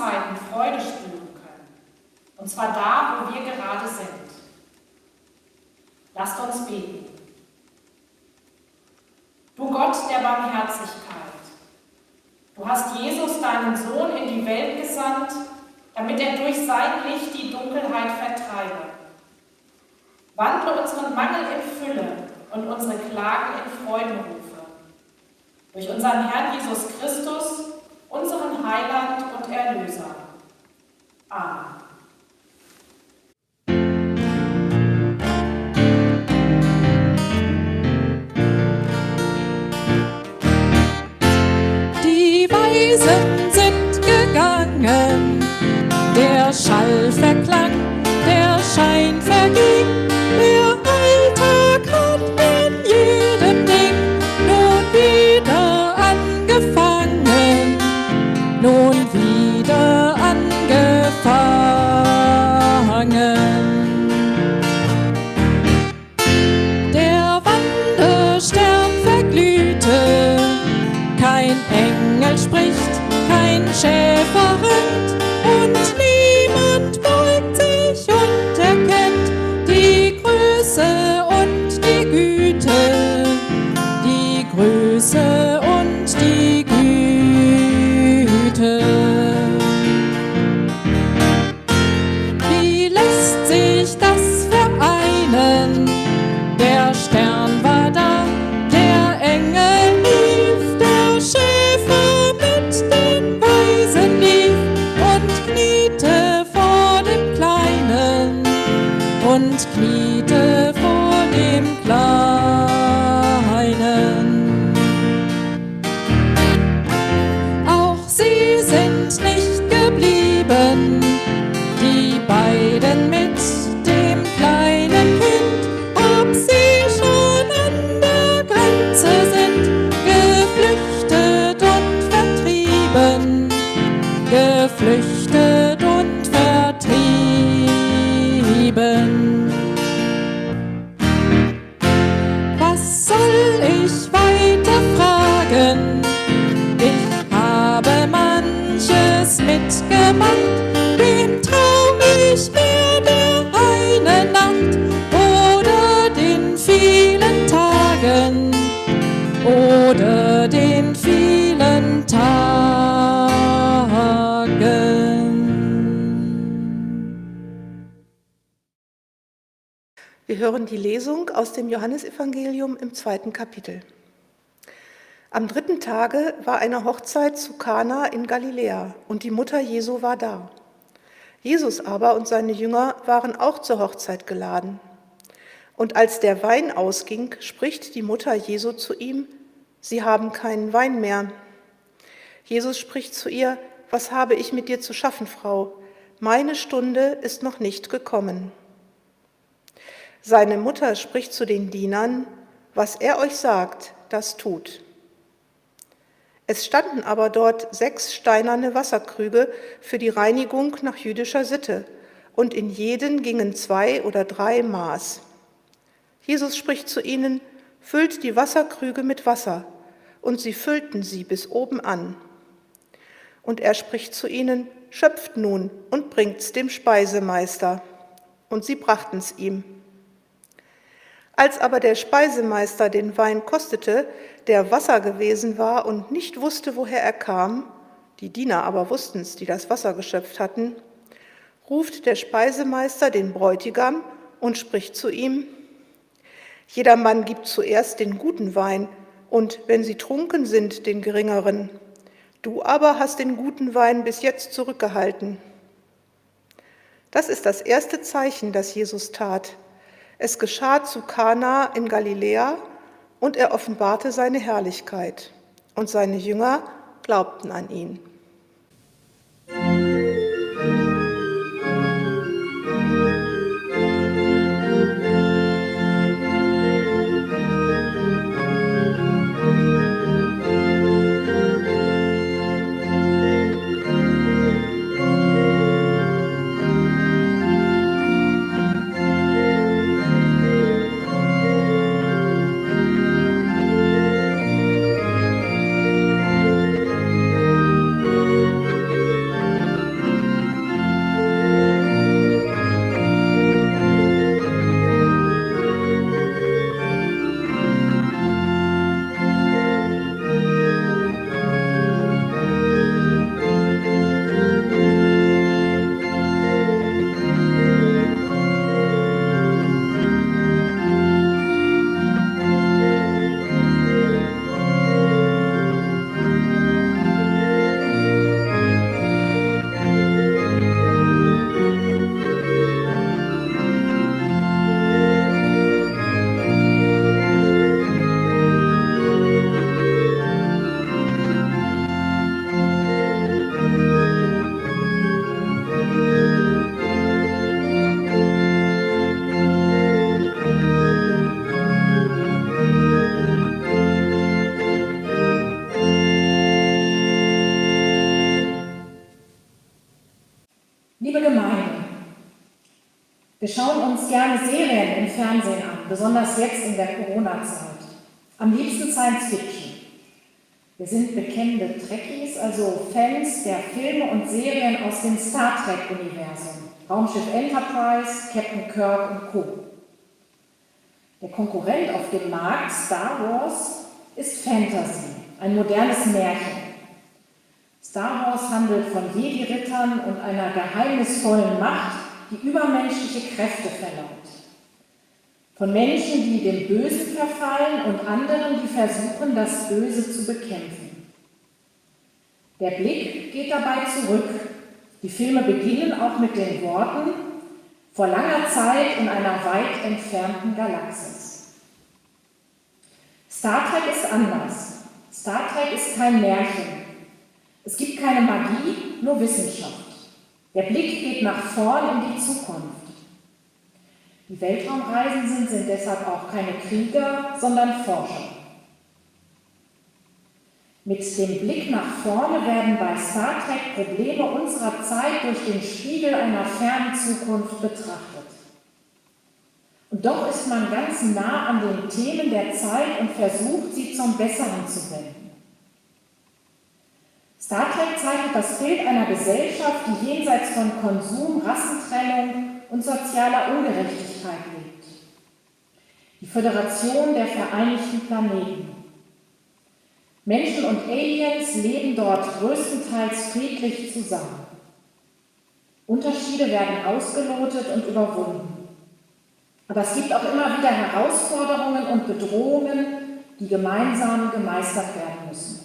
Zeiten Freude spüren können. Und zwar da, wo wir gerade sind. Lasst uns beten. Du Gott der Barmherzigkeit, du hast Jesus, deinen Sohn, in die Welt gesandt, damit er durch sein Licht die Dunkelheit vertreibe. Wandle unseren Mangel in Fülle und unsere Klagen in Freudenrufe. Durch unseren Herrn Jesus Christus, unseren Heiland und Erlöser. Amen. Weisen sind gegangen, der Schall verklang, hören die Lesung aus dem Johannesevangelium im zweiten Kapitel. Am dritten Tage war eine Hochzeit zu Kana in Galiläa und die Mutter Jesu war da. Jesus aber und seine Jünger waren auch zur Hochzeit geladen. Und als der Wein ausging, spricht die Mutter Jesu zu ihm, Sie haben keinen Wein mehr. Jesus spricht zu ihr, Was habe ich mit dir zu schaffen, Frau? Meine Stunde ist noch nicht gekommen. Seine Mutter spricht zu den Dienern, Was er euch sagt, das tut. Es standen aber dort sechs steinerne Wasserkrüge für die Reinigung nach jüdischer Sitte, und in jeden gingen zwei oder drei Maß. Jesus spricht zu ihnen, füllt die Wasserkrüge mit Wasser, und sie füllten sie bis oben an. Und er spricht zu ihnen, schöpft nun und bringt's dem Speisemeister. Und sie brachten's ihm. Als aber der Speisemeister den Wein kostete, der Wasser gewesen war und nicht wusste, woher er kam, die Diener aber wussten's, die das Wasser geschöpft hatten, ruft der Speisemeister den Bräutigam und spricht zu ihm, jeder Mann gibt zuerst den guten Wein und wenn sie trunken sind, den geringeren. Du aber hast den guten Wein bis jetzt zurückgehalten. Das ist das erste Zeichen, das Jesus tat. Es geschah zu Kana in Galiläa und er offenbarte seine Herrlichkeit. Und seine Jünger glaubten an ihn. Wir sind bekennende Trekkies, also Fans der Filme und Serien aus dem Star Trek-Universum. Raumschiff Enterprise, Captain Kirk und Co. Der Konkurrent auf dem Markt, Star Wars, ist Fantasy, ein modernes Märchen. Star Wars handelt von Jedi-Rittern und einer geheimnisvollen Macht, die übermenschliche Kräfte verlangt. Von Menschen, die dem Bösen verfallen und anderen, die versuchen, das Böse zu bekämpfen. Der Blick geht dabei zurück. Die Filme beginnen auch mit den Worten vor langer Zeit in einer weit entfernten Galaxis. Star Trek ist anders. Star Trek ist kein Märchen. Es gibt keine Magie, nur Wissenschaft. Der Blick geht nach vorn in die Zukunft. Die Weltraumreisenden sind deshalb auch keine Krieger, sondern Forscher. Mit dem Blick nach vorne werden bei Star Trek Probleme unserer Zeit durch den Spiegel einer fernen Zukunft betrachtet. Und doch ist man ganz nah an den Themen der Zeit und versucht, sie zum Besseren zu wenden. Star Trek zeichnet das Bild einer Gesellschaft, die jenseits von Konsum, Rassentrennung und sozialer Ungerechtigkeit lebt. Die Föderation der Vereinigten Planeten. Menschen und Aliens leben dort größtenteils friedlich zusammen. Unterschiede werden ausgelotet und überwunden. Aber es gibt auch immer wieder Herausforderungen und Bedrohungen, die gemeinsam gemeistert werden müssen.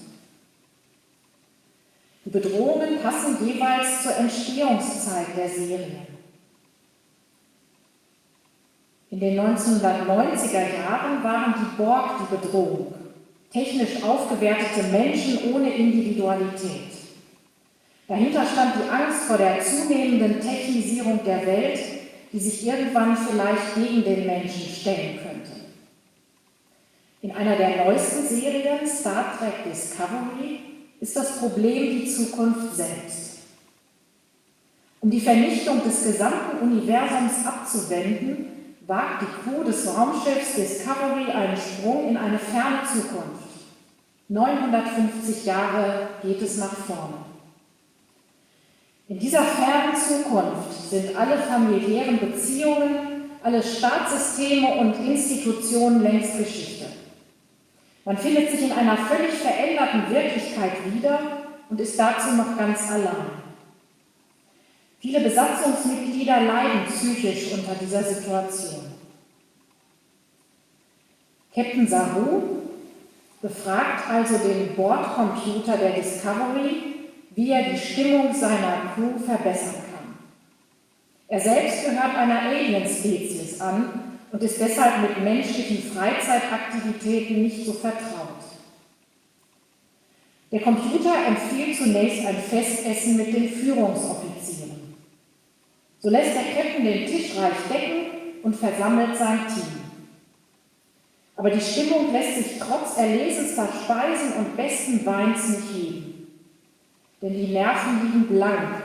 Die Bedrohungen passen jeweils zur Entstehungszeit der Serie. In den 1990er Jahren waren die Borg die Bedrohung, technisch aufgewertete Menschen ohne Individualität. Dahinter stand die Angst vor der zunehmenden Technisierung der Welt, die sich irgendwann vielleicht gegen den Menschen stellen könnte. In einer der neuesten Serien, Star Trek Discovery, ist das Problem die Zukunft selbst. Um die Vernichtung des gesamten Universums abzuwenden, wagt die Crew des Raumschiffs Discovery einen Sprung in eine ferne Zukunft. 950 Jahre geht es nach vorne. In dieser fernen Zukunft sind alle familiären Beziehungen, alle Staatssysteme und Institutionen längst Geschichte. Man findet sich in einer völlig veränderten Wirklichkeit wieder und ist dazu noch ganz allein. Viele Besatzungsmitglieder leiden psychisch unter dieser Situation. Captain Saru befragt also den Bordcomputer der Discovery, wie er die Stimmung seiner Crew verbessern kann. Er selbst gehört einer Alien-Spezies an und ist deshalb mit menschlichen Freizeitaktivitäten nicht so vertraut. Der Computer empfiehlt zunächst ein Festessen mit den Führungsoffizieren. So lässt der Captain den Tisch reich decken und versammelt sein Team. Aber die Stimmung lässt sich trotz erlesenster Speisen und besten Weins nicht heben. Denn die Nerven liegen blank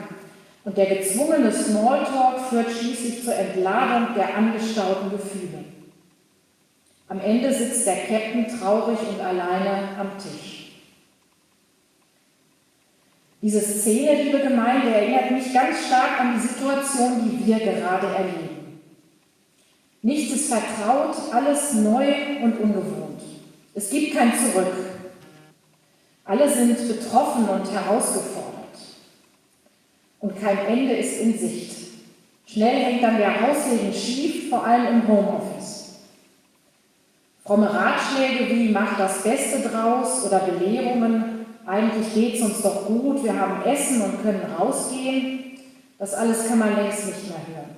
und der gezwungene Smalltalk führt schließlich zur Entladung der angestauten Gefühle. Am Ende sitzt der Captain traurig und alleine am Tisch. Diese Szene, liebe Gemeinde, erinnert mich ganz stark an die Situation, die wir gerade erleben. Nichts ist vertraut, alles neu und ungewohnt. Es gibt kein Zurück. Alle sind betroffen und herausgefordert und kein Ende ist in Sicht. Schnell hängt dann der Haussegen schief, vor allem im Homeoffice. Fromme Ratschläge wie mach das Beste draus oder Belehrungen, eigentlich geht es uns doch gut, wir haben Essen und können rausgehen, das alles kann man längst nicht mehr hören.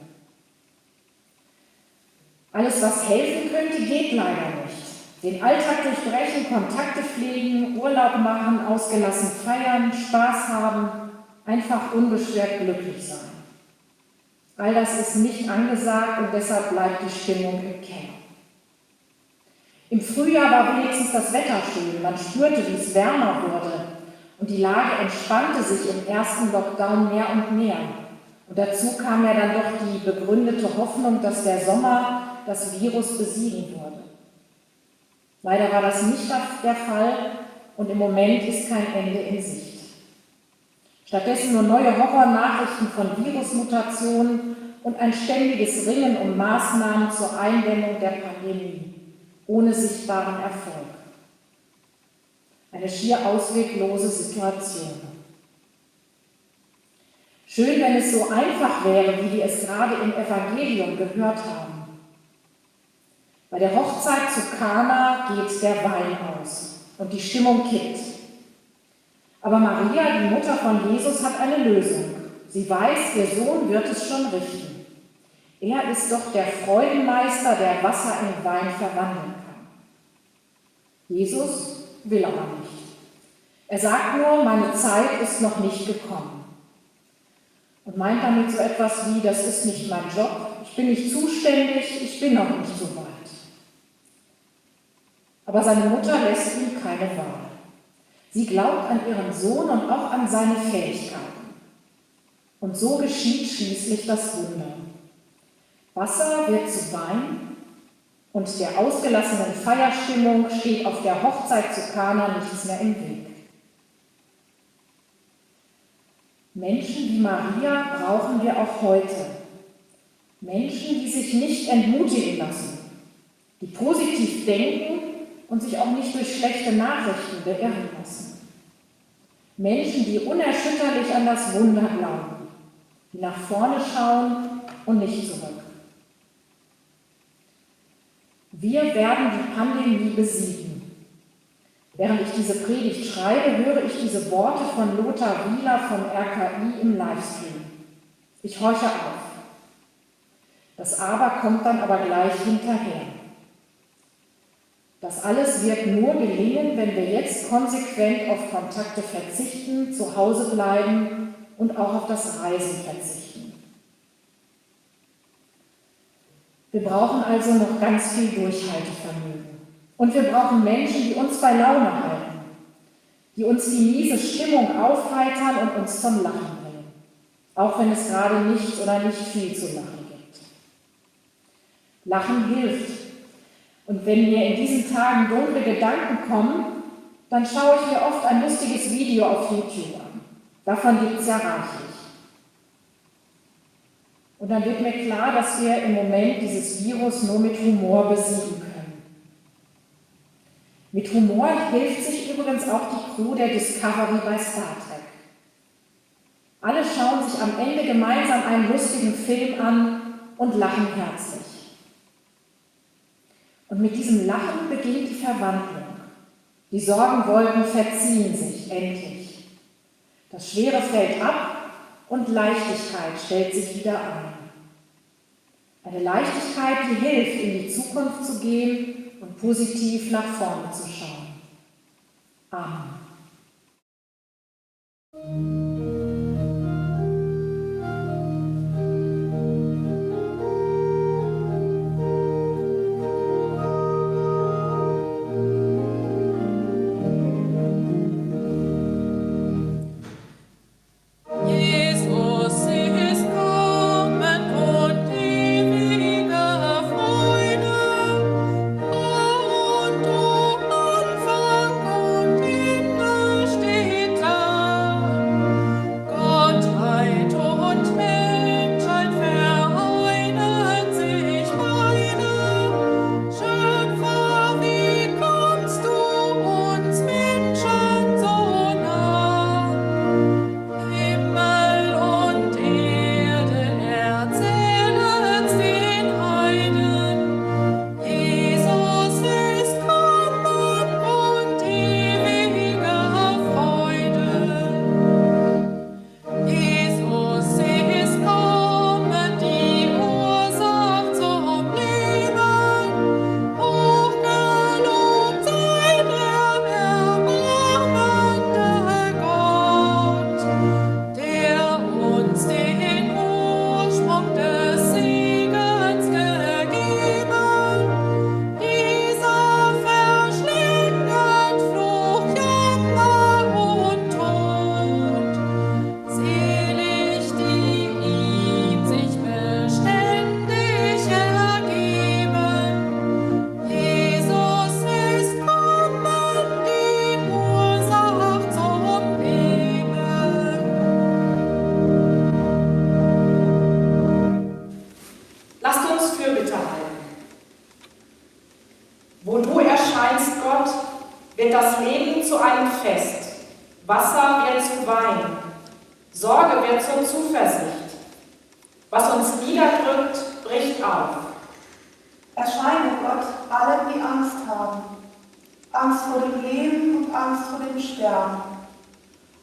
Alles, was helfen könnte, geht leider nicht. Den Alltag durchbrechen, Kontakte pflegen, Urlaub machen, ausgelassen feiern, Spaß haben, einfach unbeschwert glücklich sein. All das ist nicht angesagt und deshalb bleibt die Stimmung im Keller. Im Frühjahr war wenigstens das Wetter schön, man spürte, wie es wärmer wurde und die Lage entspannte sich im ersten Lockdown mehr und mehr. Und dazu kam ja dann doch die begründete Hoffnung, dass der Sommer das Virus besiegen würde. Leider war das nicht der Fall und im Moment ist kein Ende in Sicht. Stattdessen nur neue Horrornachrichten von Virusmutationen und ein ständiges Ringen um Maßnahmen zur Eindämmung der Pandemie ohne sichtbaren Erfolg. Eine schier ausweglose Situation. Schön, wenn es so einfach wäre, wie wir es gerade im Evangelium gehört haben. Bei der Hochzeit zu Kana geht der Wein aus und die Stimmung kippt. Aber Maria, die Mutter von Jesus, hat eine Lösung. Sie weiß, ihr Sohn wird es schon richten. Er ist doch der Freudenmeister, der Wasser in Wein verwandeln kann. Jesus will aber nicht. Er sagt nur, meine Zeit ist noch nicht gekommen und meint damit so etwas wie, das ist nicht mein Job, ich bin nicht zuständig, ich bin noch nicht so weit. Aber seine Mutter lässt ihm keine Wahl. Sie glaubt an ihren Sohn und auch an seine Fähigkeiten. Und so geschieht schließlich das Wunder. Wasser wird zu Wein und der ausgelassenen Feierstimmung steht auf der Hochzeit zu Kana nichts mehr im Weg. Menschen wie Maria brauchen wir auch heute. Menschen, die sich nicht entmutigen lassen, die positiv denken und sich auch nicht durch schlechte Nachrichten beirren lassen. Menschen, die unerschütterlich an das Wunder glauben, die nach vorne schauen und nicht zurück. Wir werden die Pandemie besiegen. Während ich diese Predigt schreibe, höre ich diese Worte von Lothar Wieler vom RKI im Livestream. Ich horche auf. Das Aber kommt dann aber gleich hinterher. Das alles wird nur gelingen, wenn wir jetzt konsequent auf Kontakte verzichten, zu Hause bleiben und auch auf das Reisen verzichten. Wir brauchen also noch ganz viel Durchhaltevermögen. Und wir brauchen Menschen, die uns bei Laune halten, die uns die miese Stimmung aufheitern und uns zum Lachen bringen, auch wenn es gerade nicht oder nicht viel zu lachen gibt. Lachen hilft. Und wenn mir in diesen Tagen dunkle Gedanken kommen, dann schaue ich mir oft ein lustiges Video auf YouTube an. Davon gibt es ja reichlich. Und dann wird mir klar, dass wir im Moment dieses Virus nur mit Humor besiegen können. Mit Humor hilft sich übrigens auch die Crew der Discovery bei Star Trek. Alle schauen sich am Ende gemeinsam einen lustigen Film an und lachen herzlich. Und mit diesem Lachen beginnt die Verwandlung. Die Sorgenwolken verziehen sich endlich. Das Schwere fällt ab und Leichtigkeit stellt sich wieder ein. Eine Leichtigkeit, die hilft, in die Zukunft zu gehen und positiv nach vorne zu schauen. Amen. Wasser wird zu Wein, Sorge wird zur Zuversicht. Was uns niederdrückt, bricht auf. Erscheine Gott allen, die Angst haben. Angst vor dem Leben und Angst vor dem Sterben.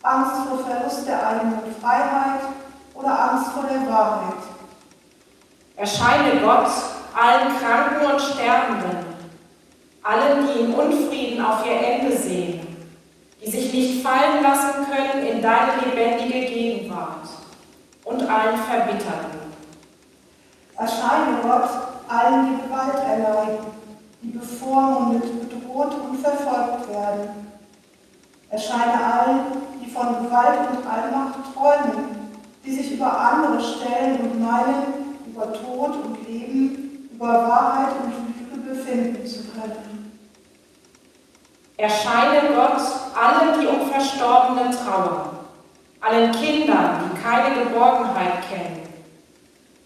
Angst vor Verlust der eigenen Freiheit oder Angst vor der Wahrheit. Erscheine Gott allen Kranken und Sterbenden, allen, die in Unfrieden auf ihr Ende sehen, die sich nicht fallen lassen können in deine lebendige Gegenwart und allen Verbitterten. Erscheine Gott allen, die Gewalt erleiden, die bevormundet, bedroht und verfolgt werden. Erscheine allen, die von Gewalt und Allmacht träumen, die sich über andere stellen und meinen, über Tod und Leben, über Wahrheit und Lüge befinden zu können. Erscheine Gott allen, die um Verstorbene trauern, allen Kindern, die keine Geborgenheit kennen,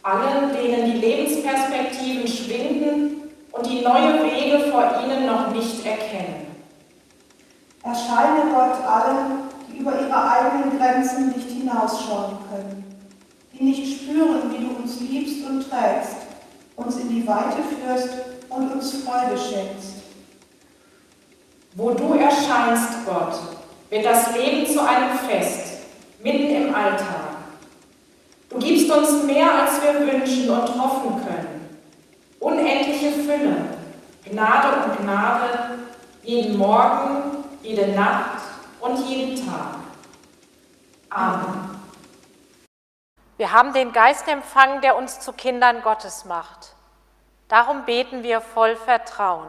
allen, denen die Lebensperspektiven schwinden und die neue Wege vor ihnen noch nicht erkennen. Erscheine Gott allen, die über ihre eigenen Grenzen nicht hinausschauen können, die nicht spüren, wie du uns liebst und trägst, uns in die Weite führst und uns Freude schenkst. Wo du erscheinst, Gott, wird das Leben zu einem Fest, mitten im Alltag. Du gibst uns mehr, als wir wünschen und hoffen können. Unendliche Fülle, Gnade und Gnade, jeden Morgen, jede Nacht und jeden Tag. Amen. Wir haben den Geist empfangen, der uns zu Kindern Gottes macht. Darum beten wir voll Vertrauen.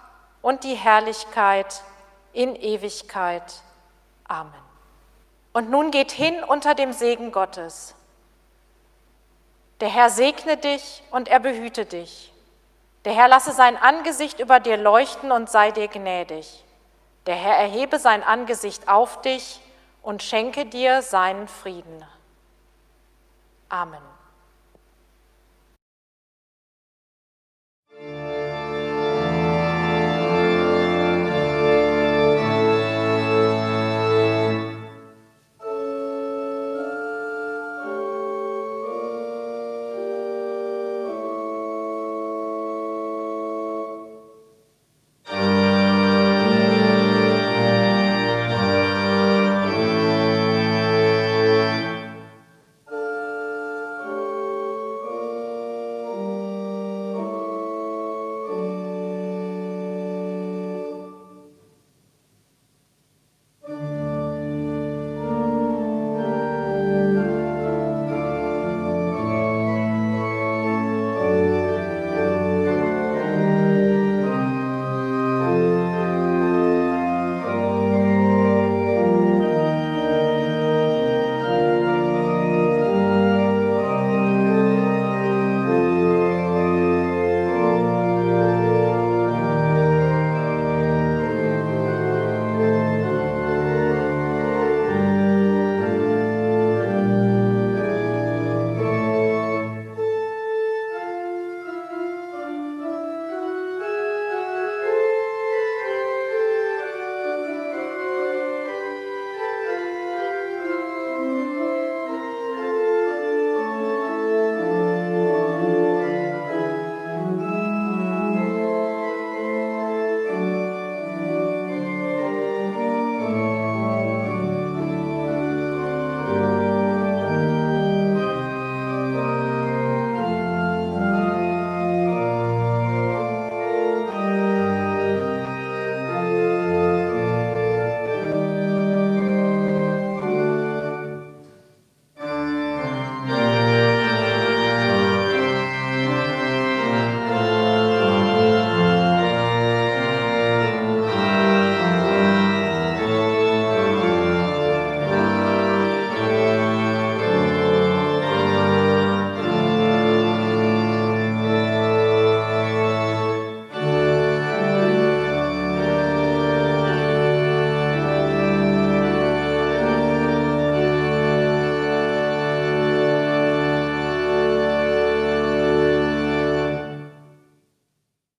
und die Herrlichkeit in Ewigkeit. Amen. Und nun geht hin unter dem Segen Gottes. Der Herr segne dich und er behüte dich. Der Herr lasse sein Angesicht über dir leuchten und sei dir gnädig. Der Herr erhebe sein Angesicht auf dich und schenke dir seinen Frieden. Amen.